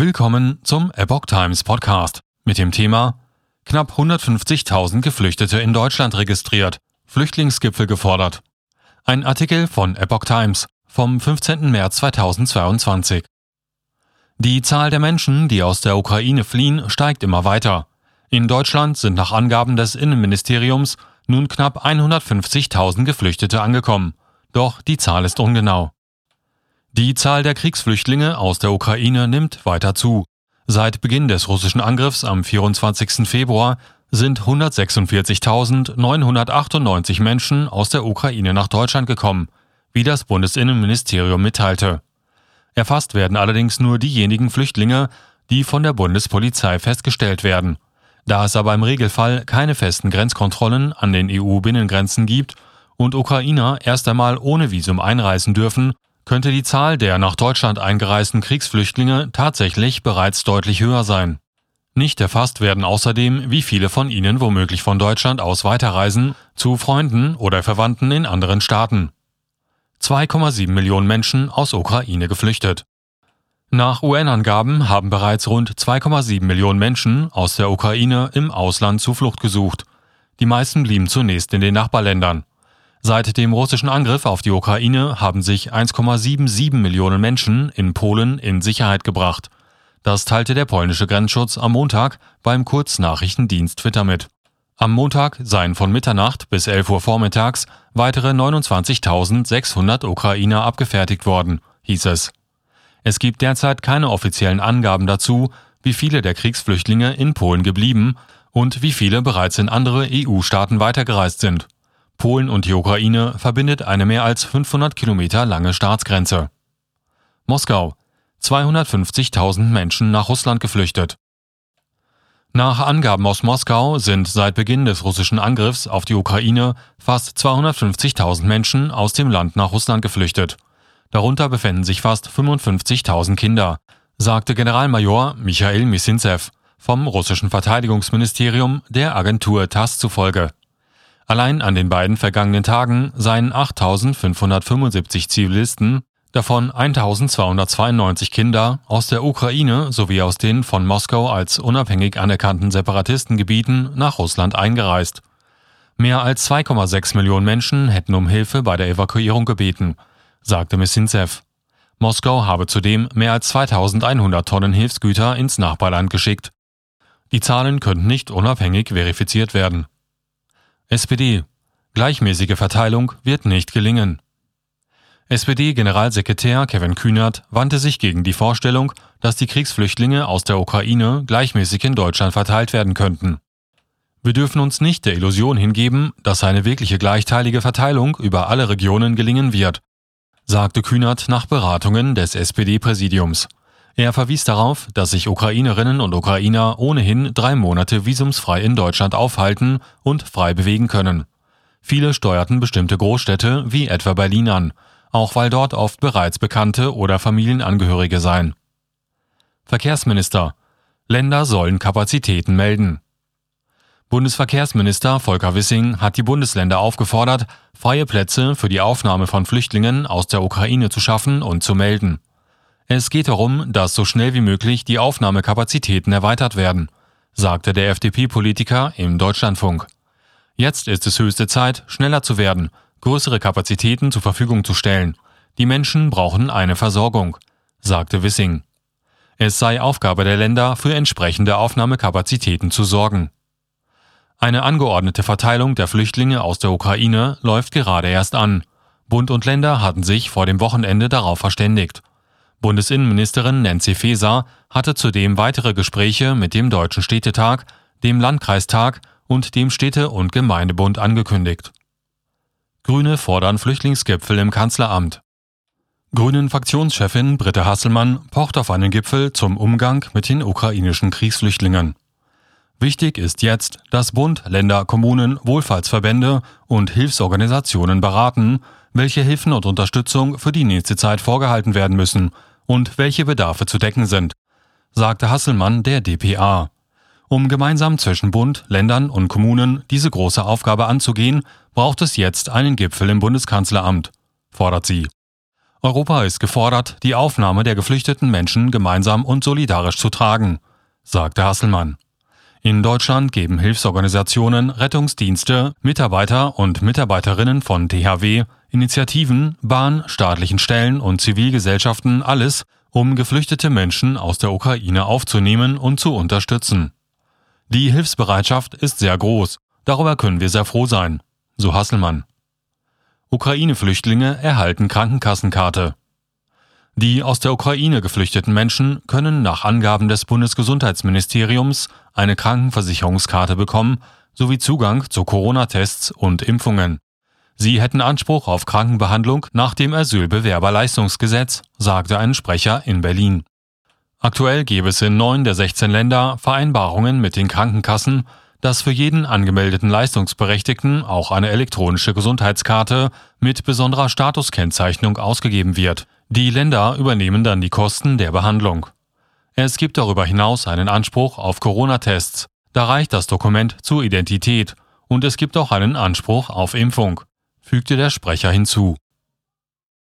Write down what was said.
Willkommen zum Epoch Times Podcast mit dem Thema Knapp 150.000 Geflüchtete in Deutschland registriert, Flüchtlingsgipfel gefordert. Ein Artikel von Epoch Times vom 15. März 2022. Die Zahl der Menschen, die aus der Ukraine fliehen, steigt immer weiter. In Deutschland sind nach Angaben des Innenministeriums nun knapp 150.000 Geflüchtete angekommen. Doch die Zahl ist ungenau. Die Zahl der Kriegsflüchtlinge aus der Ukraine nimmt weiter zu. Seit Beginn des russischen Angriffs am 24. Februar sind 146.998 Menschen aus der Ukraine nach Deutschland gekommen, wie das Bundesinnenministerium mitteilte. Erfasst werden allerdings nur diejenigen Flüchtlinge, die von der Bundespolizei festgestellt werden. Da es aber im Regelfall keine festen Grenzkontrollen an den EU-Binnengrenzen gibt und Ukrainer erst einmal ohne Visum einreisen dürfen, könnte die Zahl der nach Deutschland eingereisten Kriegsflüchtlinge tatsächlich bereits deutlich höher sein. Nicht erfasst werden außerdem, wie viele von ihnen womöglich von Deutschland aus weiterreisen zu Freunden oder Verwandten in anderen Staaten. 2,7 Millionen Menschen aus Ukraine geflüchtet. Nach UN-Angaben haben bereits rund 2,7 Millionen Menschen aus der Ukraine im Ausland Zuflucht gesucht. Die meisten blieben zunächst in den Nachbarländern. Seit dem russischen Angriff auf die Ukraine haben sich 1,77 Millionen Menschen in Polen in Sicherheit gebracht. Das teilte der polnische Grenzschutz am Montag beim Kurznachrichtendienst Twitter mit. Am Montag seien von Mitternacht bis 11 Uhr vormittags weitere 29.600 Ukrainer abgefertigt worden, hieß es. Es gibt derzeit keine offiziellen Angaben dazu, wie viele der Kriegsflüchtlinge in Polen geblieben und wie viele bereits in andere EU-Staaten weitergereist sind. Polen und die Ukraine verbindet eine mehr als 500 Kilometer lange Staatsgrenze. Moskau. 250.000 Menschen nach Russland geflüchtet. Nach Angaben aus Moskau sind seit Beginn des russischen Angriffs auf die Ukraine fast 250.000 Menschen aus dem Land nach Russland geflüchtet. Darunter befinden sich fast 55.000 Kinder, sagte Generalmajor Michail Missinzev vom russischen Verteidigungsministerium der Agentur TASS zufolge. Allein an den beiden vergangenen Tagen seien 8.575 Zivilisten, davon 1.292 Kinder, aus der Ukraine sowie aus den von Moskau als unabhängig anerkannten Separatistengebieten nach Russland eingereist. Mehr als 2,6 Millionen Menschen hätten um Hilfe bei der Evakuierung gebeten, sagte Missinzev. Moskau habe zudem mehr als 2100 Tonnen Hilfsgüter ins Nachbarland geschickt. Die Zahlen könnten nicht unabhängig verifiziert werden. SPD. Gleichmäßige Verteilung wird nicht gelingen. SPD-Generalsekretär Kevin Kühnert wandte sich gegen die Vorstellung, dass die Kriegsflüchtlinge aus der Ukraine gleichmäßig in Deutschland verteilt werden könnten. Wir dürfen uns nicht der Illusion hingeben, dass eine wirkliche gleichteilige Verteilung über alle Regionen gelingen wird, sagte Kühnert nach Beratungen des SPD-Präsidiums. Er verwies darauf, dass sich Ukrainerinnen und Ukrainer ohnehin drei Monate visumsfrei in Deutschland aufhalten und frei bewegen können. Viele steuerten bestimmte Großstädte wie etwa Berlin an, auch weil dort oft bereits Bekannte oder Familienangehörige seien. Verkehrsminister Länder sollen Kapazitäten melden. Bundesverkehrsminister Volker Wissing hat die Bundesländer aufgefordert, freie Plätze für die Aufnahme von Flüchtlingen aus der Ukraine zu schaffen und zu melden. Es geht darum, dass so schnell wie möglich die Aufnahmekapazitäten erweitert werden, sagte der FDP-Politiker im Deutschlandfunk. Jetzt ist es höchste Zeit, schneller zu werden, größere Kapazitäten zur Verfügung zu stellen. Die Menschen brauchen eine Versorgung, sagte Wissing. Es sei Aufgabe der Länder, für entsprechende Aufnahmekapazitäten zu sorgen. Eine angeordnete Verteilung der Flüchtlinge aus der Ukraine läuft gerade erst an. Bund und Länder hatten sich vor dem Wochenende darauf verständigt. Bundesinnenministerin Nancy Faeser hatte zudem weitere Gespräche mit dem Deutschen Städtetag, dem Landkreistag und dem Städte- und Gemeindebund angekündigt. Grüne fordern Flüchtlingsgipfel im Kanzleramt. Grünen Fraktionschefin Britta Hasselmann pocht auf einen Gipfel zum Umgang mit den ukrainischen Kriegsflüchtlingen. Wichtig ist jetzt, dass Bund, Länder, Kommunen, Wohlfahrtsverbände und Hilfsorganisationen beraten, welche Hilfen und Unterstützung für die nächste Zeit vorgehalten werden müssen und welche Bedarfe zu decken sind, sagte Hasselmann der DPA. Um gemeinsam zwischen Bund, Ländern und Kommunen diese große Aufgabe anzugehen, braucht es jetzt einen Gipfel im Bundeskanzleramt, fordert sie. Europa ist gefordert, die Aufnahme der geflüchteten Menschen gemeinsam und solidarisch zu tragen, sagte Hasselmann. In Deutschland geben Hilfsorganisationen, Rettungsdienste, Mitarbeiter und Mitarbeiterinnen von THW, Initiativen, Bahn, staatlichen Stellen und Zivilgesellschaften alles, um geflüchtete Menschen aus der Ukraine aufzunehmen und zu unterstützen. Die Hilfsbereitschaft ist sehr groß, darüber können wir sehr froh sein, so Hasselmann. Ukraine-Flüchtlinge erhalten Krankenkassenkarte. Die aus der Ukraine geflüchteten Menschen können nach Angaben des Bundesgesundheitsministeriums eine Krankenversicherungskarte bekommen sowie Zugang zu Corona-Tests und Impfungen. Sie hätten Anspruch auf Krankenbehandlung nach dem Asylbewerberleistungsgesetz, sagte ein Sprecher in Berlin. Aktuell gäbe es in neun der 16 Länder Vereinbarungen mit den Krankenkassen, dass für jeden angemeldeten Leistungsberechtigten auch eine elektronische Gesundheitskarte mit besonderer Statuskennzeichnung ausgegeben wird. Die Länder übernehmen dann die Kosten der Behandlung. Es gibt darüber hinaus einen Anspruch auf Corona-Tests. Da reicht das Dokument zur Identität. Und es gibt auch einen Anspruch auf Impfung, fügte der Sprecher hinzu.